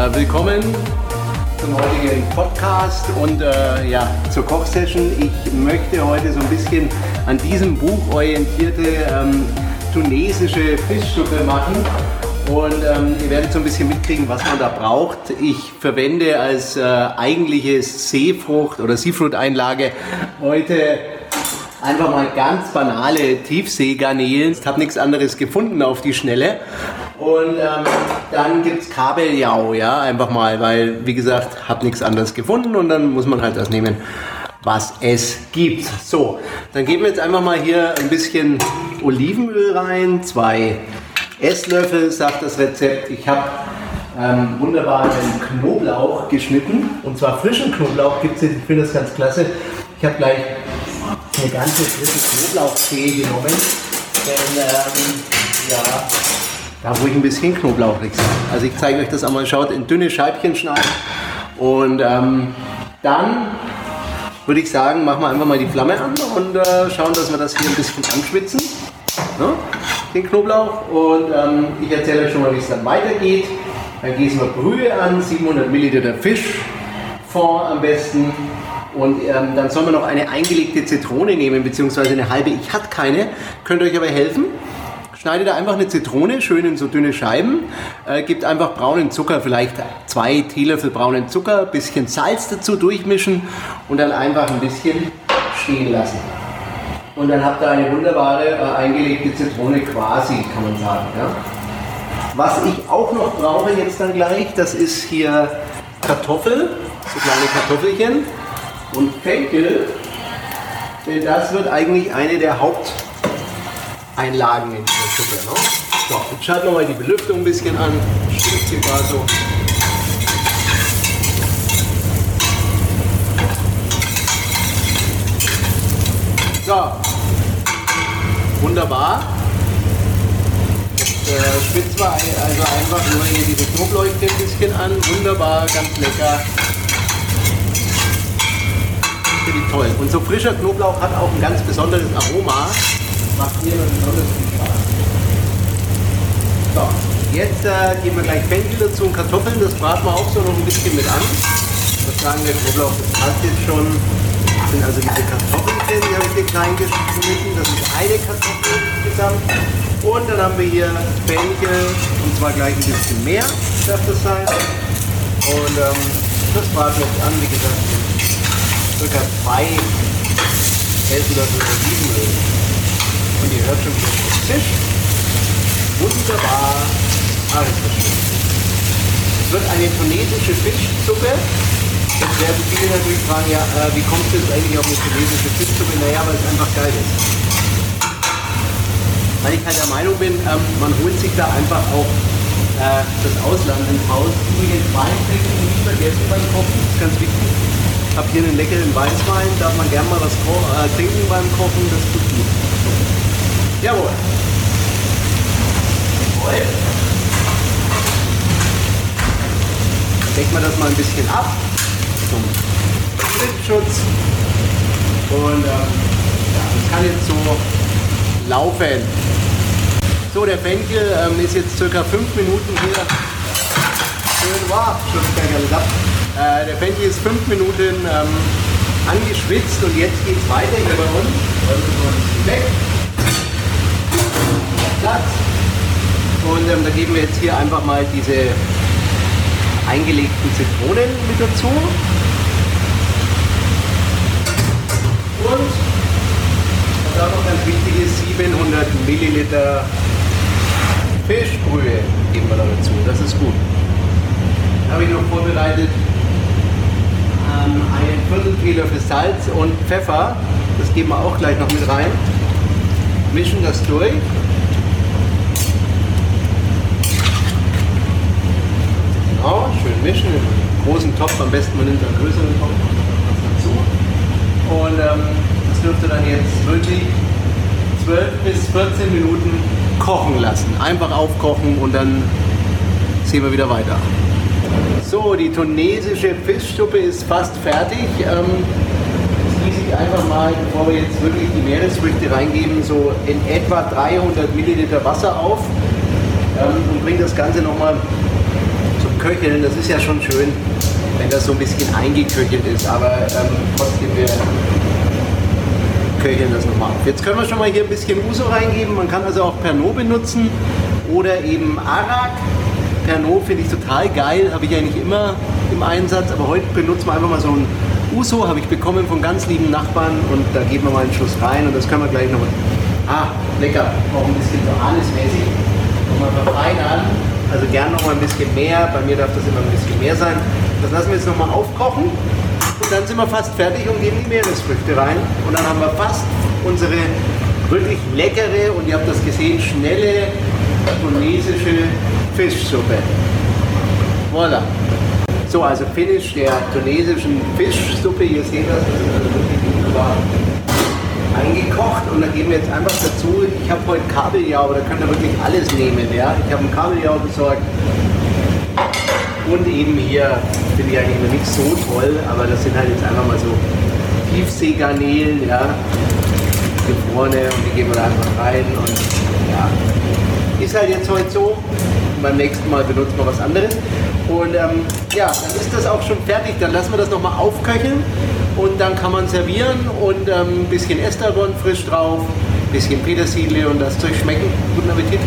Äh, willkommen zum heutigen Podcast und äh, ja, zur Kochsession. Ich möchte heute so ein bisschen an diesem Buch orientierte ähm, tunesische Fischsuppe machen. Und ähm, ihr werdet so ein bisschen mitkriegen, was man da braucht. Ich verwende als äh, eigentliche Seefrucht- oder Seafood-Einlage heute einfach mal ganz banale Tiefseegarnelen. Ich habe nichts anderes gefunden auf die Schnelle. Und ähm, dann gibt es Kabeljau, ja, einfach mal, weil, wie gesagt, habe nichts anderes gefunden und dann muss man halt das nehmen, was es gibt. So, dann geben wir jetzt einfach mal hier ein bisschen Olivenöl rein, zwei Esslöffel, sagt das Rezept. Ich habe ähm, wunderbaren Knoblauch geschnitten und zwar frischen Knoblauch gibt es jetzt, ich finde das ganz klasse. Ich habe gleich eine ganze frische Knoblauchzehe genommen, denn ähm, ja, da ich ein bisschen Knoblauch riechse. Also ich zeige euch das einmal, schaut, in dünne Scheibchen schneiden und ähm, dann würde ich sagen, machen wir einfach mal die Flamme an und äh, schauen, dass wir das hier ein bisschen anschwitzen, ne? den Knoblauch und ähm, ich erzähle euch schon mal, wie es dann weitergeht. Dann gießen wir Brühe an, 700 Milliliter Fischfond am besten und ähm, dann soll man noch eine eingelegte Zitrone nehmen, beziehungsweise eine halbe. Ich hatte keine, könnt euch aber helfen. Schneidet da einfach eine Zitrone schön in so dünne Scheiben, äh, gibt einfach braunen Zucker, vielleicht zwei Teelöffel braunen Zucker, bisschen Salz dazu durchmischen und dann einfach ein bisschen stehen lassen. Und dann habt ihr eine wunderbare äh, eingelegte Zitrone quasi, kann man sagen. Ja? Was ich auch noch brauche jetzt dann gleich, das ist hier Kartoffel, so kleine Kartoffelchen und Fenkel, denn das wird eigentlich eine der Haupteinlagen Suppe. Ne? So, jetzt schalten wir mal die Belüftung ein bisschen an. Stimmt hier mal so. So, wunderbar. Jetzt äh, schwitzen wir also einfach nur hier diese Knoblauch ein bisschen an. Wunderbar, ganz lecker finde ich toll. Und so frischer Knoblauch hat auch ein ganz besonderes Aroma. Macht mir besonders viel Spaß. So, jetzt äh, geben wir gleich Fenchel dazu und Kartoffeln. Das braten wir auch so noch ein bisschen mit an. Das sagen der Knoblauch, das passt jetzt schon. Das sind also diese Kartoffelchen, die habe ich hier klein geschnitten. Das ist eine Kartoffel insgesamt. Und dann haben wir hier Fenchel und zwar gleich ein bisschen mehr, darf das sein. Und ähm, das braten wir jetzt an, wie gesagt, circa zwei Esslöffel Olivenöl. Und ihr hört schon Fisch. Wunderbar. Schön. Es wird eine tunesische Fischsuppe. Jetzt werden viele natürlich fragen, ja, äh, wie kommt es jetzt eigentlich auf eine tunesische Fischsuppe? Naja, weil es einfach geil ist. Weil ich halt der Meinung bin, ähm, man holt sich da einfach auch äh, das Ausland ins Haus. Übrigens Wein trinken nicht vergessen beim Kochen, das ist ganz wichtig habe hier einen leckeren Weißwein, darf man gerne mal was äh, trinken beim Kochen, das tut gut. Jawohl. Jawohl. Decken wir das mal ein bisschen ab zum Blitzschutz. Und ähm, ja, das kann jetzt so laufen. So, der Fenkel ähm, ist jetzt circa fünf Minuten hier. Schön, ab. Äh, der Fenchel ist fünf Minuten ähm, angeschwitzt und jetzt geht es weiter hier bei uns. Weg. Platz. Und ähm, da geben wir jetzt hier einfach mal diese eingelegten Zitronen mit dazu. Und was noch ganz wichtig ist, 700 Milliliter Fischbrühe geben wir da dazu. Das ist gut. Habe ich noch vorbereitet ähm, einen Viertel Teelöffel Salz und Pfeffer. Das geben wir auch gleich noch mit rein. Mischen das durch. Genau, schön mischen. Im großen Topf, am besten man nimmt einen größeren Topf dazu. Und ähm, das dürfte dann jetzt wirklich 12 bis 14 Minuten kochen lassen. Einfach aufkochen und dann sehen wir wieder weiter. So, die tunesische Fischsuppe ist fast fertig. Ähm, einfach mal, bevor wir jetzt wirklich die Meeresfrüchte reingeben, so in etwa 300 Milliliter Wasser auf ähm, und bringe das Ganze nochmal köcheln. Das ist ja schon schön, wenn das so ein bisschen eingeköchelt ist. Aber ähm, trotzdem, wir köcheln das nochmal auf. Jetzt können wir schon mal hier ein bisschen Uso reingeben. Man kann also auch Pernod benutzen oder eben Arak. Pernod finde ich total geil, habe ich eigentlich immer im Einsatz, aber heute benutzen wir einfach mal so ein Uso, habe ich bekommen von ganz lieben Nachbarn und da geben wir mal einen Schuss rein und das können wir gleich noch. Ah, lecker, auch ein bisschen so anismäßig. Nochmal verfeinern, also gern noch mal ein bisschen mehr, bei mir darf das immer ein bisschen mehr sein. Das lassen wir jetzt noch mal aufkochen und dann sind wir fast fertig und geben die Meeresfrüchte rein und dann haben wir fast unsere wirklich leckere und ihr habt das gesehen, schnelle tunesische Fischsuppe. Voilà. So, also Finish der tunesischen Fischsuppe, ihr seht das, das ist also wirklich wunderbar eingekocht und dann geben wir jetzt einfach dazu, ich habe heute Kabeljau, da könnt ihr wirklich alles nehmen, ja. Ich habe einen Kabeljau besorgt und eben hier, finde ich eigentlich noch nicht so toll, aber das sind halt jetzt einfach mal so Tiefseegarnelen, ja, gefrorene und die geben wir da einfach rein und ja, ist halt jetzt heute so. Beim nächsten Mal benutzen wir was anderes. Und ähm, ja, dann ist das auch schon fertig. Dann lassen wir das nochmal aufköcheln und dann kann man servieren und ähm, ein bisschen Estragon frisch drauf, ein bisschen Petersilie und das Zeug schmecken. Guten Appetit!